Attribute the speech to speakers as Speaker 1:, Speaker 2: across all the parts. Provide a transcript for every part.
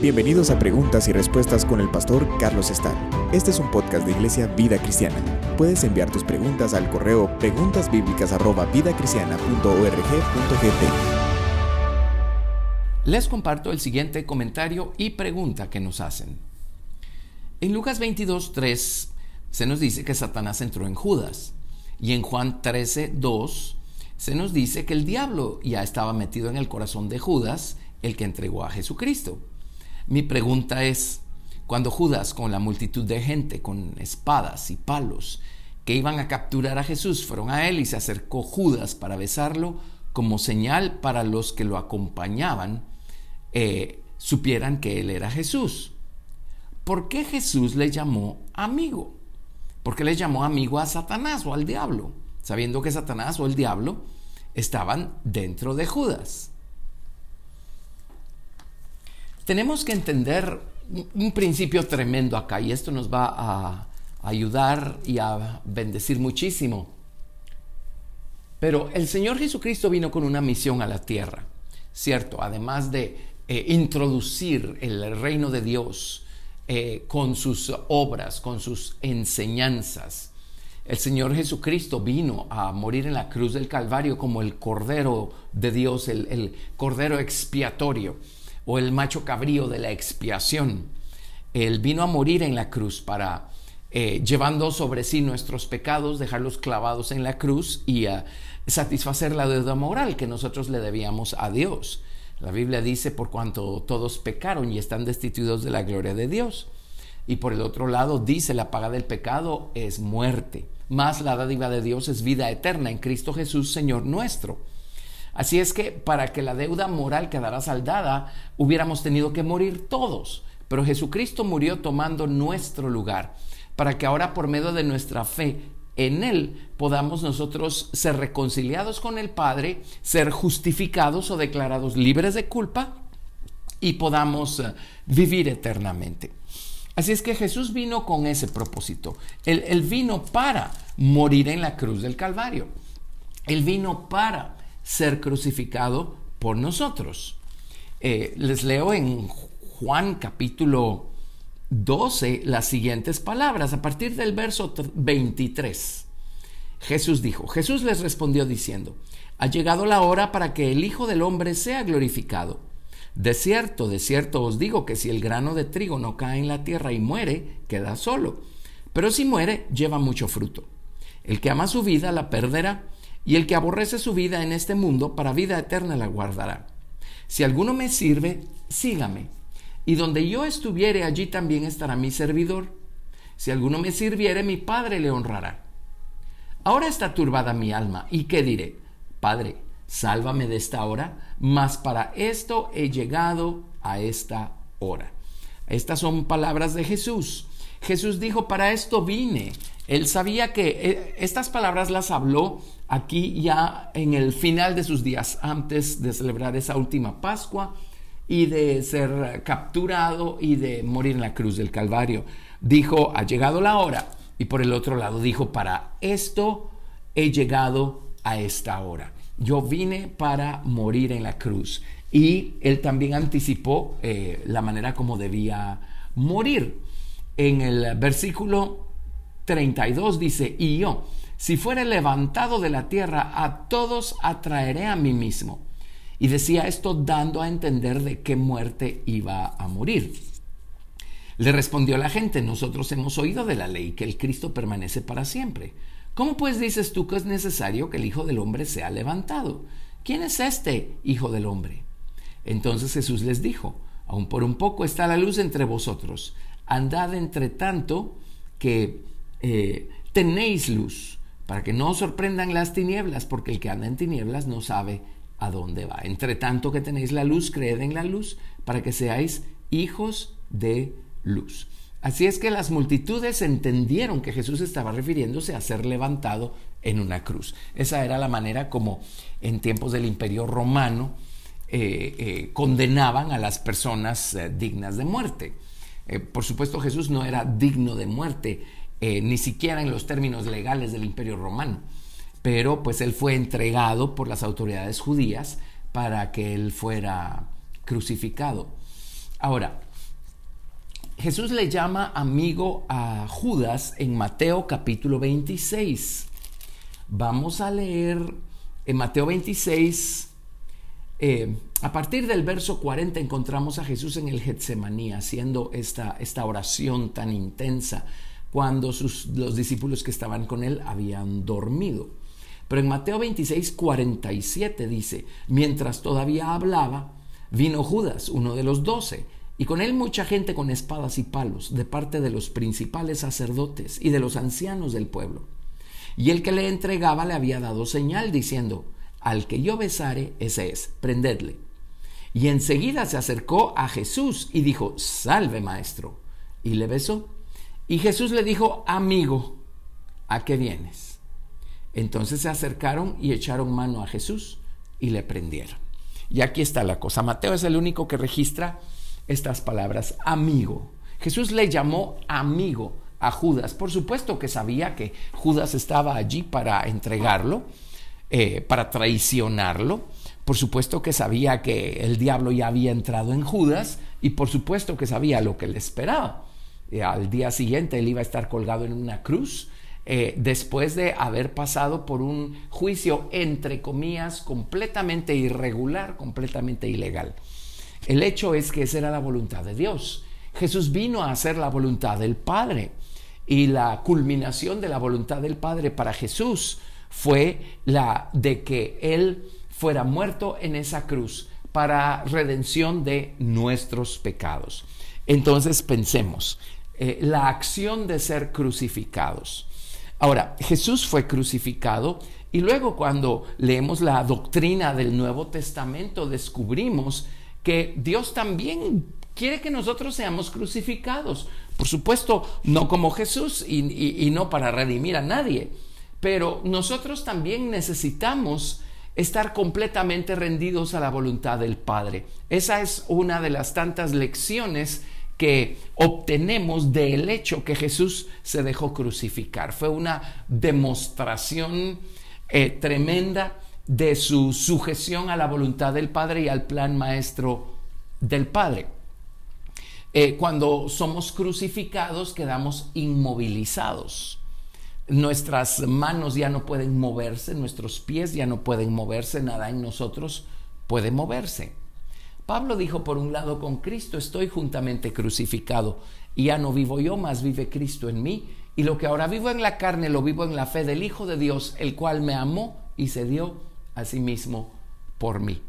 Speaker 1: Bienvenidos a Preguntas y Respuestas con el pastor Carlos Estal. Este es un podcast de Iglesia Vida Cristiana. Puedes enviar tus preguntas al correo preguntasbiblicas@vidacristiana.org.gt.
Speaker 2: Les comparto el siguiente comentario y pregunta que nos hacen. En Lucas 22:3 se nos dice que Satanás entró en Judas y en Juan 13:2 se nos dice que el diablo ya estaba metido en el corazón de Judas, el que entregó a Jesucristo. Mi pregunta es, cuando Judas con la multitud de gente, con espadas y palos, que iban a capturar a Jesús, fueron a él y se acercó Judas para besarlo como señal para los que lo acompañaban, eh, supieran que él era Jesús. ¿Por qué Jesús le llamó amigo? ¿Por qué le llamó amigo a Satanás o al diablo? Sabiendo que Satanás o el diablo estaban dentro de Judas tenemos que entender un principio tremendo acá y esto nos va a ayudar y a bendecir muchísimo. Pero el Señor Jesucristo vino con una misión a la tierra, ¿cierto? Además de eh, introducir el reino de Dios eh, con sus obras, con sus enseñanzas. El Señor Jesucristo vino a morir en la cruz del Calvario como el Cordero de Dios, el Cordero expiatorio o el macho cabrío de la expiación. Él vino a morir en la cruz para, eh, llevando sobre sí nuestros pecados, dejarlos clavados en la cruz y a satisfacer la deuda moral que nosotros le debíamos a Dios. La Biblia dice, por cuanto todos pecaron y están destituidos de la gloria de Dios. Y por el otro lado dice, la paga del pecado es muerte, más la dádiva de Dios es vida eterna en Cristo Jesús, Señor nuestro. Así es que para que la deuda moral quedara saldada, hubiéramos tenido que morir todos. Pero Jesucristo murió tomando nuestro lugar, para que ahora por medio de nuestra fe en Él podamos nosotros ser reconciliados con el Padre, ser justificados o declarados libres de culpa y podamos eh, vivir eternamente. Así es que Jesús vino con ese propósito. Él, él, vino para morir en la cruz del Calvario. Él vino para ser crucificado por nosotros. Eh, les leo en Juan capítulo 12 las siguientes palabras, a partir del verso 23. Jesús dijo, Jesús les respondió diciendo, ha llegado la hora para que el Hijo del Hombre sea glorificado. De cierto, de cierto os digo que si el grano de trigo no cae en la tierra y muere, queda solo. Pero si muere, lleva mucho fruto. El que ama su vida la perderá, y el que aborrece su vida en este mundo, para vida eterna la guardará. Si alguno me sirve, sígame. Y donde yo estuviere, allí también estará mi servidor. Si alguno me sirviere, mi Padre le honrará. Ahora está turbada mi alma, ¿y qué diré? Padre, sálvame de esta hora, mas para esto he llegado a esta hora. Estas son palabras de Jesús. Jesús dijo, para esto vine. Él sabía que eh, estas palabras las habló aquí ya en el final de sus días, antes de celebrar esa última Pascua y de ser capturado y de morir en la cruz del Calvario. Dijo, ha llegado la hora. Y por el otro lado dijo, para esto he llegado a esta hora. Yo vine para morir en la cruz. Y él también anticipó eh, la manera como debía morir. En el versículo 32 dice, y yo, si fuere levantado de la tierra, a todos atraeré a mí mismo. Y decía esto dando a entender de qué muerte iba a morir. Le respondió la gente, nosotros hemos oído de la ley que el Cristo permanece para siempre. ¿Cómo pues dices tú que es necesario que el Hijo del Hombre sea levantado? ¿Quién es este Hijo del Hombre? Entonces Jesús les dijo, aún por un poco está la luz entre vosotros, andad entre tanto que eh, tenéis luz para que no os sorprendan las tinieblas, porque el que anda en tinieblas no sabe a dónde va. Entre tanto que tenéis la luz, creed en la luz, para que seáis hijos de luz. Así es que las multitudes entendieron que Jesús estaba refiriéndose a ser levantado en una cruz. Esa era la manera como en tiempos del imperio romano eh, eh, condenaban a las personas dignas de muerte. Por supuesto Jesús no era digno de muerte, eh, ni siquiera en los términos legales del Imperio Romano. Pero pues él fue entregado por las autoridades judías para que él fuera crucificado. Ahora, Jesús le llama amigo a Judas en Mateo capítulo 26. Vamos a leer en Mateo 26, eh, a partir del verso 40 encontramos a Jesús en el Getsemaní haciendo esta, esta oración tan intensa cuando sus, los discípulos que estaban con él habían dormido. Pero en Mateo 26, 47 dice, mientras todavía hablaba, vino Judas, uno de los doce, y con él mucha gente con espadas y palos, de parte de los principales sacerdotes y de los ancianos del pueblo. Y el que le entregaba le había dado señal, diciendo, al que yo besare, ese es, prendedle. Y enseguida se acercó a Jesús y dijo, salve maestro. Y le besó. Y Jesús le dijo, amigo, ¿a qué vienes? Entonces se acercaron y echaron mano a Jesús y le prendieron. Y aquí está la cosa. Mateo es el único que registra estas palabras, amigo. Jesús le llamó amigo a Judas. Por supuesto que sabía que Judas estaba allí para entregarlo, eh, para traicionarlo. Por supuesto que sabía que el diablo ya había entrado en Judas y por supuesto que sabía lo que le esperaba. Eh, al día siguiente él iba a estar colgado en una cruz eh, después de haber pasado por un juicio, entre comillas, completamente irregular, completamente ilegal. El hecho es que esa era la voluntad de Dios. Jesús vino a hacer la voluntad del Padre y la culminación de la voluntad del Padre para Jesús fue la de que Él fuera muerto en esa cruz para redención de nuestros pecados. Entonces pensemos, eh, la acción de ser crucificados. Ahora, Jesús fue crucificado y luego cuando leemos la doctrina del Nuevo Testamento descubrimos que Dios también quiere que nosotros seamos crucificados. Por supuesto, no como Jesús y, no para redimir a nadie, pero nosotros también necesitamos estar completamente rendidos a la voluntad del Padre. Esa es una de las tantas lecciones que obtenemos del hecho que Jesús se dejó crucificar. Fue una demostración eh, tremenda de su sujeción a la voluntad del Padre y al plan maestro del Padre. Eh, cuando somos crucificados quedamos inmovilizados. Nuestras manos ya no pueden moverse, nuestros pies ya no pueden moverse, nada en nosotros puede moverse. Pablo dijo, por un lado, con Cristo estoy juntamente crucificado, y ya no vivo yo, mas vive Cristo en mí, y lo que ahora vivo en la carne lo vivo en la fe del Hijo de Dios, el cual me amó y se dio a sí mismo por mí.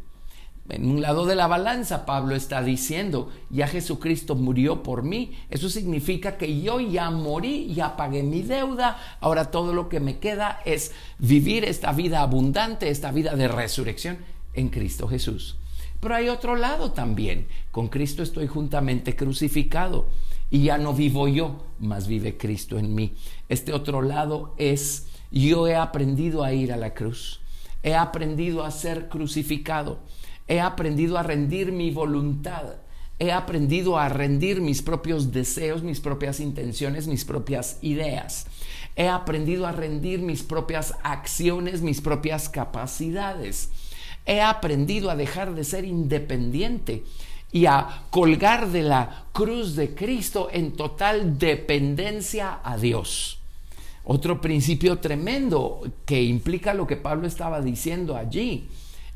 Speaker 2: En un lado de la balanza, Pablo está diciendo, ya Jesucristo murió por mí. Eso significa que yo ya morí, ya pagué mi deuda. Ahora todo lo que me queda es vivir esta vida abundante, esta vida de resurrección en Cristo Jesús. Pero hay otro lado también. Con Cristo estoy juntamente crucificado y ya no vivo yo, mas vive Cristo en mí. Este otro lado es, yo he aprendido a ir a la cruz. He aprendido a ser crucificado. He aprendido a rendir mi voluntad. He aprendido a rendir mis propios deseos, mis propias intenciones, mis propias ideas. He aprendido a rendir mis propias acciones, mis propias capacidades he aprendido a dejar de ser independiente y a colgar de la cruz de Cristo en total dependencia a Dios. Otro principio tremendo que implica lo que Pablo estaba diciendo allí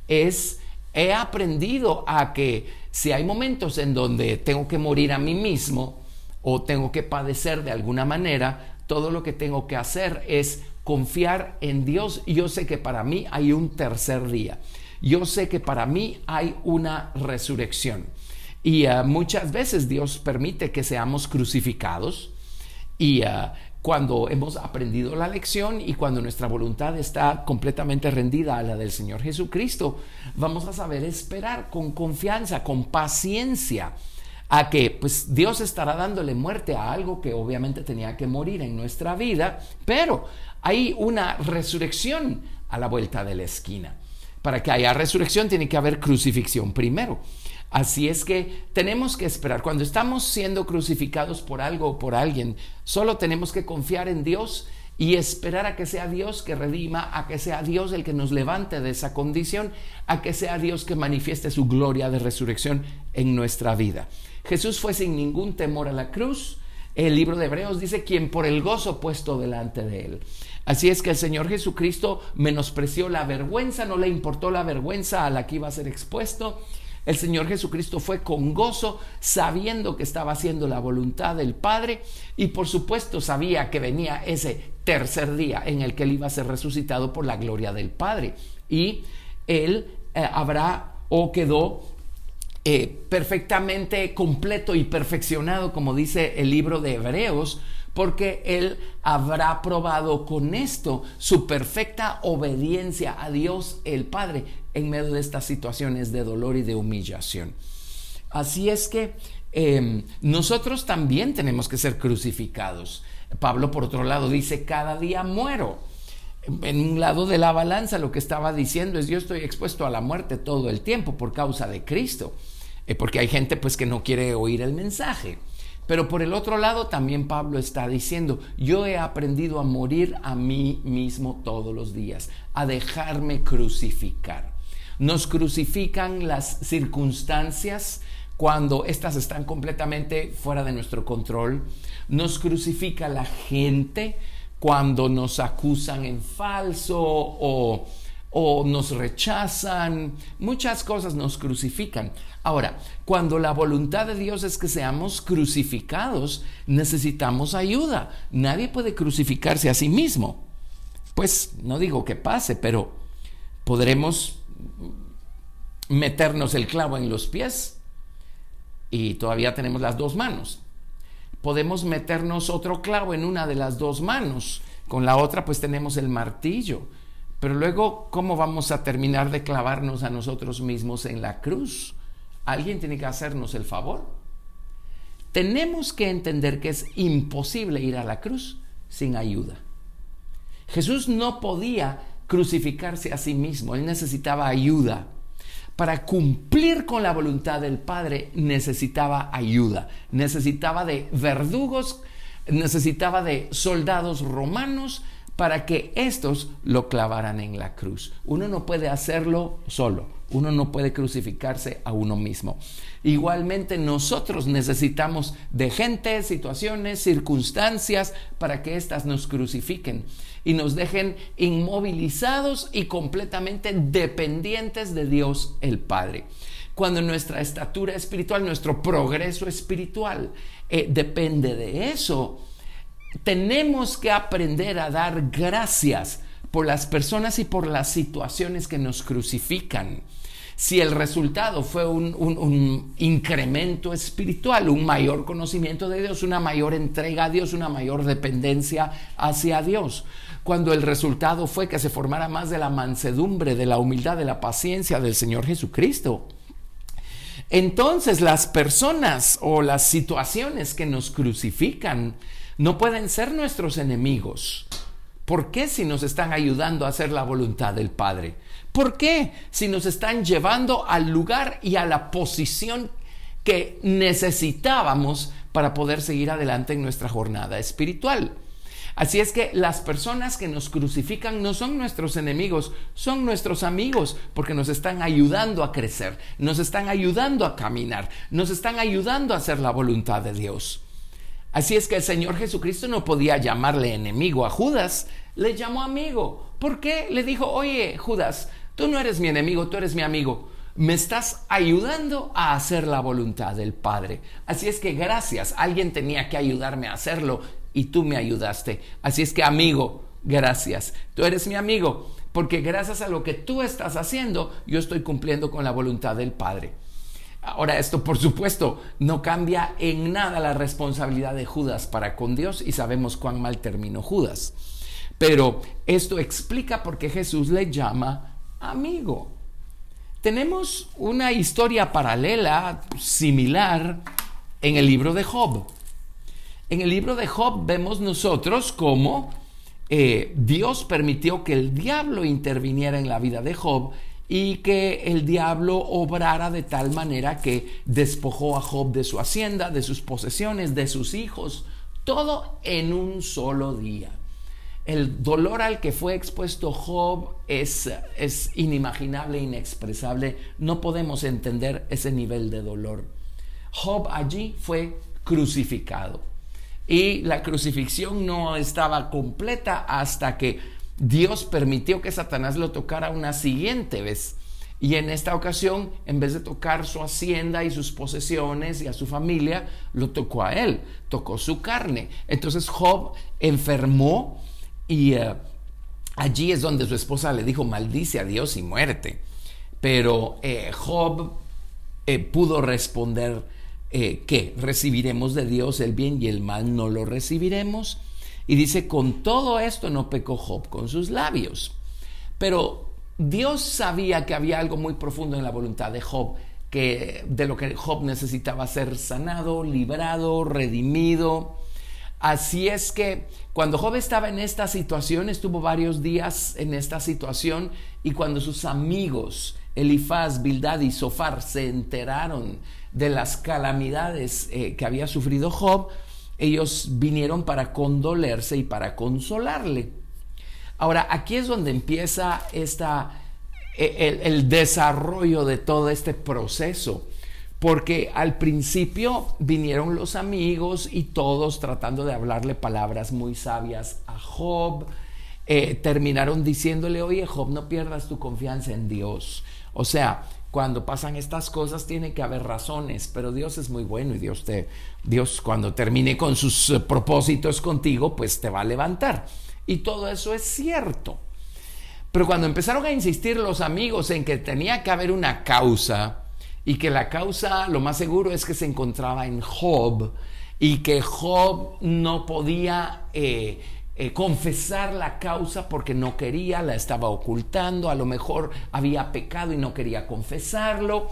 Speaker 2: es, he aprendido a que si hay momentos en donde tengo que morir a mí mismo o tengo que padecer de alguna manera, todo lo que tengo que hacer es confiar en Dios. Yo sé que para mí hay un tercer día yo sé que para mí hay una resurrección. Y uh, muchas veces Dios permite que seamos crucificados y uh, cuando hemos aprendido la lección y cuando nuestra voluntad está completamente rendida a la del Señor Jesucristo, vamos a saber esperar con confianza, con paciencia, a que pues Dios estará dándole muerte a algo que obviamente tenía que morir en nuestra vida, pero hay una resurrección a la vuelta de la esquina para que haya resurrección tiene que haber crucifixión primero. Así es que tenemos que esperar. Cuando estamos siendo crucificados por algo o por alguien, solo tenemos que confiar en Dios y esperar a que sea Dios que redima, a que sea Dios el que nos levante de esa condición, a que sea Dios que manifieste su gloria de resurrección en nuestra vida. Jesús fue sin ningún temor a la cruz. El libro de Hebreos dice, quien por el gozo puesto delante de él. Así es que el Señor Jesucristo menospreció la vergüenza, no le importó la vergüenza a la que iba a ser expuesto. El Señor Jesucristo fue con gozo, sabiendo que estaba haciendo la voluntad del Padre y por supuesto sabía que venía ese tercer día en el que él iba a ser resucitado por la gloria del Padre. Y él eh, habrá o quedó eh, perfectamente completo y perfeccionado, como dice el libro de Hebreos, porque Él habrá probado con esto su perfecta obediencia a Dios el Padre en medio de estas situaciones de dolor y de humillación. Así es que em, nosotros también tenemos que ser crucificados. Pablo, por otro lado, dice, cada día muero. En un lado de la balanza lo que estaba diciendo es, yo estoy expuesto a la muerte todo el tiempo por causa de Cristo, eh, porque hay gente pues que no quiere oír el mensaje. Pero por el otro lado también Pablo está diciendo, yo he aprendido a morir a mí mismo todos los días, a dejarme crucificar. Nos crucifican las circunstancias cuando éstas están completamente fuera de nuestro control. Nos crucifica la gente cuando nos acusan en falso o o nos rechazan, muchas cosas nos crucifican. Ahora, cuando la voluntad de Dios es que seamos crucificados, necesitamos ayuda. Nadie puede crucificarse a sí mismo. Pues no digo que pase, pero podremos meternos el clavo en los pies y todavía tenemos las dos manos. Podemos meternos otro clavo en una de las dos manos, con la otra pues tenemos el martillo pero luego, ¿cómo vamos a terminar de clavarnos a nosotros mismos en la cruz? Alguien tiene que hacernos el favor. Tenemos que entender que es imposible ir a la cruz sin ayuda. Jesús no podía crucificarse a sí mismo, él necesitaba ayuda. Para cumplir con la voluntad del Padre necesitaba ayuda, necesitaba de verdugos, necesitaba de soldados romanos, para que estos lo clavaran en la cruz. Uno no puede hacerlo solo, uno no puede crucificarse a uno mismo. Igualmente nosotros necesitamos de gente, situaciones, circunstancias para que éstas nos crucifiquen y nos dejen inmovilizados y completamente dependientes de Dios el Padre cuando nuestra estatura espiritual, nuestro progreso espiritual eh, depende de eso, tenemos que aprender a dar gracias por las personas y por las situaciones que nos crucifican. Si el resultado fue un, incremento espiritual, un mayor conocimiento de Dios, una mayor entrega a Dios, una mayor dependencia hacia Dios. Cuando el resultado fue que se formara más de la mansedumbre, de la humildad, de la paciencia del Señor Jesucristo. Entonces las personas o las situaciones que nos crucifican no pueden ser nuestros enemigos. ¿Por qué si nos están ayudando a hacer la voluntad del Padre? ¿Por qué si nos están llevando al lugar y a la posición que necesitábamos para poder seguir adelante en nuestra jornada espiritual? Así es que las personas que nos crucifican no son nuestros enemigos, son nuestros amigos, porque nos están ayudando a crecer, nos están ayudando a caminar, nos están ayudando a hacer la voluntad de Dios. Así es que el Señor Jesucristo no podía llamarle enemigo a Judas, le llamó amigo. ¿Por qué? Le dijo, oye, Judas, tú no eres mi enemigo, tú eres mi amigo. Me estás ayudando a hacer la voluntad del Padre. Así es que gracias, alguien tenía que ayudarme a hacerlo y tú me ayudaste. Así es que amigo, gracias. Tú eres mi amigo, porque gracias a lo que tú estás haciendo, yo estoy cumpliendo con la voluntad del Padre. Ahora, esto por supuesto no cambia en nada la responsabilidad de Judas para con Dios y sabemos cuán mal terminó Judas. Pero esto explica por qué Jesús le llama amigo. Tenemos una historia paralela, similar, en el libro de Job. En el libro de Job vemos nosotros cómo eh, Dios permitió que el diablo interviniera en la vida de Job y que el diablo obrara de tal manera que despojó a Job de su hacienda, de sus posesiones, de sus hijos, todo en un solo día. El dolor al que fue expuesto Job es, es inimaginable, inexpresable. No podemos entender ese nivel de dolor. Job allí fue crucificado. Y la crucifixión no estaba completa hasta que Dios permitió que Satanás lo tocara una siguiente vez. Y en esta ocasión, en vez de tocar su hacienda y sus posesiones y a su familia, lo tocó a él, tocó su carne. Entonces Job enfermó y eh, allí es donde su esposa le dijo, maldice a Dios y muerte. Pero eh, Job eh, pudo responder que recibiremos de Dios el bien y el mal no lo recibiremos. Y dice, con todo esto no pecó Job con sus labios. Pero Dios sabía que había algo muy profundo en la voluntad de Job, que de lo que Job necesitaba ser sanado, librado, redimido. Así es que cuando Job estaba en esta situación, estuvo varios días en esta situación y cuando sus amigos Elifaz, Bildad y Sofar se enteraron de las calamidades eh, que había sufrido Job, ellos vinieron para condolerse y para consolarle. Ahora, aquí es donde empieza esta, e, el, desarrollo de todo este proceso porque al principio vinieron los amigos y todos tratando de hablarle palabras muy sabias a Job. Eh, terminaron diciéndole, oye Job, no pierdas tu confianza en Dios. O sea, cuando pasan estas cosas tiene que haber razones, pero Dios es muy bueno y Dios te, Dios cuando termine con sus eh, propósitos contigo, pues te va a levantar. Y todo eso es cierto. Pero cuando empezaron a insistir los amigos en que tenía que haber una causa y que la causa lo más seguro es que se encontraba en Job y que Job no podía eh, eh, confesar la causa porque no quería, la estaba ocultando, a lo mejor había pecado y no quería confesarlo.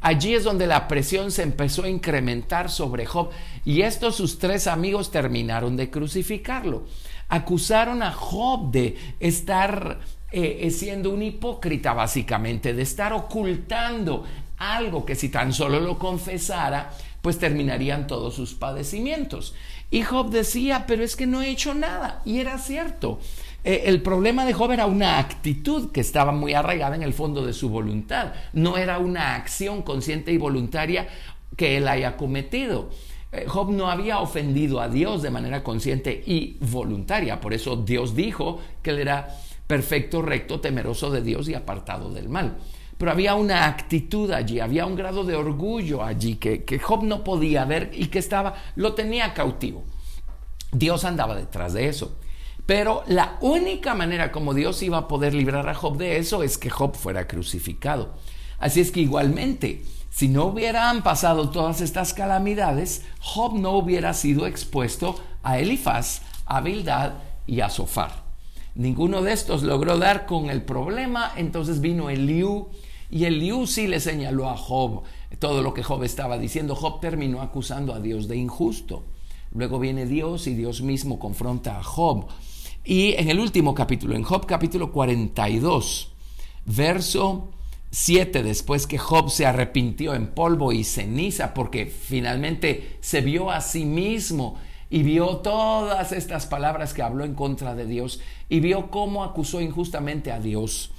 Speaker 2: Allí es donde la presión se empezó a incrementar sobre Job y estos sus tres amigos terminaron de crucificarlo acusaron a Job de estar eh, eh, siendo un hipócrita básicamente, de estar ocultando algo que si tan solo lo confesara, pues terminarían todos sus padecimientos. Y Job decía, pero es que no he hecho nada. Y era cierto. Eh, el problema de Job era una actitud que estaba muy arraigada en el fondo de su voluntad. No era una acción consciente y voluntaria que él haya cometido. Eh, Job no había ofendido a Dios de manera consciente y voluntaria. Por eso Dios dijo que él era perfecto, recto, temeroso de Dios y apartado del mal. Pero había una actitud allí, había un grado de orgullo allí que, que Job no podía ver y que estaba, lo tenía cautivo. Dios andaba detrás de eso. Pero la única manera como Dios iba a poder librar a Job de eso es que Job fuera crucificado. Así es que igualmente, si no hubieran pasado todas estas calamidades, Job no hubiera sido expuesto a Elifaz, a Bildad y a Sofar. Ninguno de estos logró dar con el problema, entonces vino Eliú y Eliú sí le señaló a Job todo lo que Job estaba diciendo. Job terminó acusando a Dios de injusto. Luego viene Dios y Dios mismo confronta a Job. Y en el último capítulo, en Job capítulo 42, verso 7 después que Job se arrepintió en polvo y ceniza porque finalmente se vio a sí mismo y vio todas estas palabras que habló en contra de Dios y vio cómo acusó injustamente a Dios.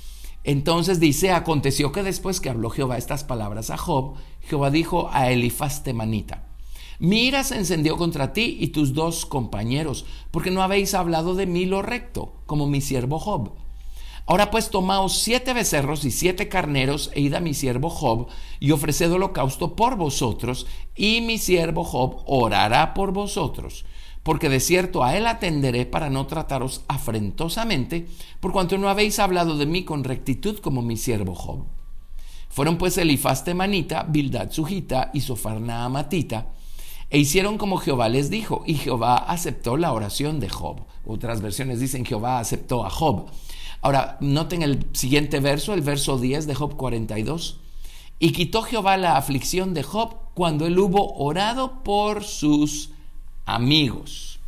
Speaker 2: Entonces dice, aconteció que después que habló Jehová estas palabras a Job, Jehová dijo a Elifaz temanita, mi se encendió contra ti y tus dos compañeros, porque no habéis hablado de mí lo recto, como mi siervo Job. Ahora pues tomaos siete becerros y siete carneros e id a mi siervo Job y ofreced holocausto por vosotros y mi siervo Job orará por vosotros. Porque de cierto a él atenderé para no trataros afrentosamente, por cuanto no habéis hablado de mí con rectitud como mi siervo Job. Fueron pues Elifaz temanita, Bildad sujita y Sofarna amatita, e hicieron como Jehová les dijo, y Jehová aceptó la oración de Job. Otras versiones dicen Jehová aceptó a Job. Ahora, noten el siguiente verso, el verso 10 de Job 42. Y quitó Jehová la aflicción de Job cuando él hubo orado por sus amigos.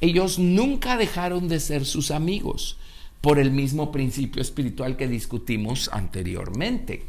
Speaker 2: Ellos nunca dejaron de ser sus amigos por el mismo principio espiritual que discutimos anteriormente.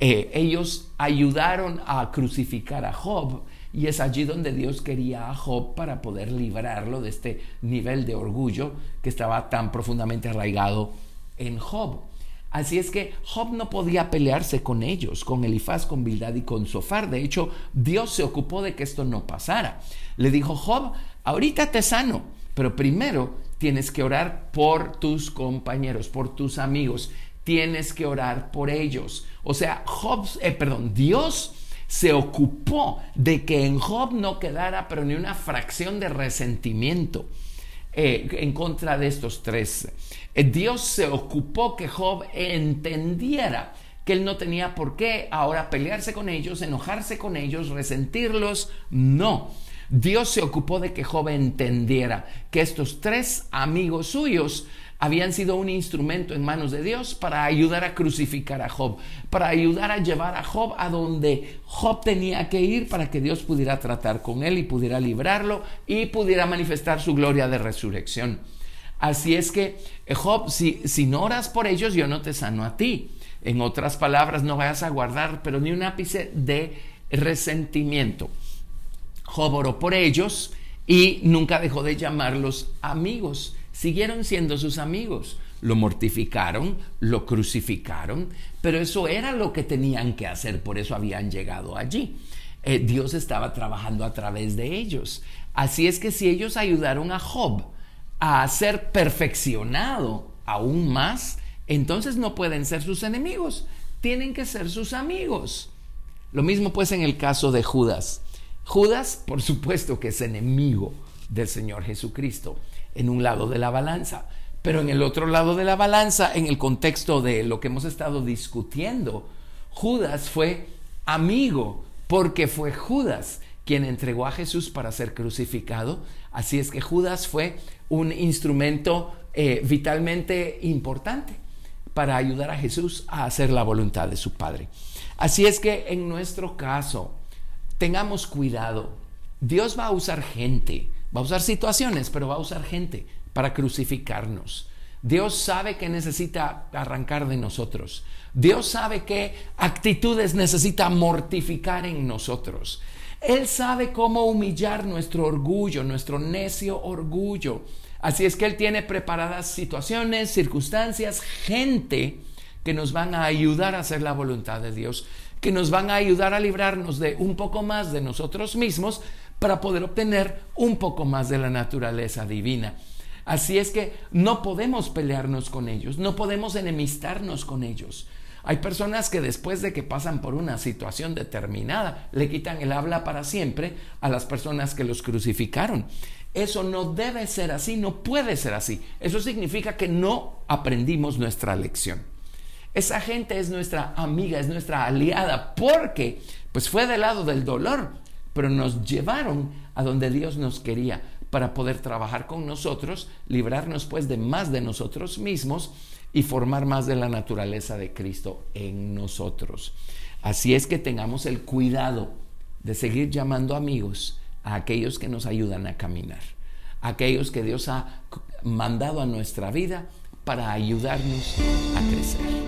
Speaker 2: Eh, ellos ayudaron a crucificar a Job, Y es allí donde Dios quería a Job para poder librarlo de este nivel de orgullo que estaba tan profundamente arraigado en Job. Así es que Job no podía pelearse con ellos, con Elifaz, con Bildad y con Sofar. De hecho, Dios se ocupó de que esto no pasara. Le dijo, Job, ahorita te sano, pero primero tienes que orar por tus compañeros, por tus amigos. Tienes que orar por ellos. O sea, Job, eh, perdón, Dios se ocupó de que en Job no quedara pero ni una fracción de resentimiento eh, en contra de estos tres. Eh, Dios se ocupó que Job entendiera que él no tenía por qué ahora pelearse con ellos, enojarse con ellos, resentirlos. No. Dios se ocupó de que Job entendiera que estos tres amigos suyos habían sido un instrumento en manos de Dios para ayudar a crucificar a Job, para ayudar a llevar a Job a donde Job tenía que ir para que Dios pudiera tratar con él y pudiera librarlo y pudiera manifestar su gloria de resurrección. Así es que, eh, Job, si, no oras por ellos, yo no te sano a ti. En otras palabras, no vayas a guardar, pero ni un ápice de resentimiento. Job oró por ellos y nunca dejó de llamarlos amigos siguieron siendo sus amigos. Lo mortificaron, lo crucificaron, pero eso era lo que tenían que hacer, por eso habían llegado allí. Eh, Dios estaba trabajando a través de ellos. Así es que si ellos ayudaron a Job a ser perfeccionado aún más, entonces no pueden ser sus enemigos, tienen que ser sus amigos. Lo mismo pues en el caso de Judas. Judas, por supuesto que es enemigo del Señor Jesucristo en un lado de la balanza. Pero en el otro lado de la balanza, en el contexto de lo que hemos estado discutiendo, Judas fue amigo porque fue Judas quien entregó a Jesús para ser crucificado. Así es que Judas fue un instrumento eh, vitalmente importante para ayudar a Jesús a hacer la voluntad de su Padre. Así es que en nuestro caso, tengamos cuidado. Dios va a usar gente Va a usar situaciones, pero va a usar gente para crucificarnos. Dios sabe que necesita arrancar de nosotros. Dios sabe qué actitudes necesita mortificar en nosotros. Él sabe cómo humillar nuestro orgullo, nuestro necio orgullo. Así es que Él tiene preparadas situaciones, circunstancias, gente que nos van a ayudar a hacer la voluntad de Dios, que nos van a ayudar a librarnos de un poco más de nosotros mismos, para poder obtener un poco más de la naturaleza divina. Así es que no podemos pelearnos con ellos, no podemos enemistarnos con ellos. Hay personas que después de que pasan por una situación determinada, le quitan el habla para siempre a las personas que los crucificaron. Eso no debe ser así, no puede ser así. Eso significa que no aprendimos nuestra lección. Esa gente es nuestra amiga, es nuestra aliada, porque pues fue del lado del dolor, pero nos llevaron a donde Dios nos quería para poder trabajar con nosotros, librarnos pues de más de nosotros mismos y formar más de la naturaleza de Cristo en nosotros. Así es que tengamos el cuidado de seguir llamando amigos a aquellos que nos ayudan a caminar, a aquellos que Dios ha mandado a nuestra vida para ayudarnos a crecer.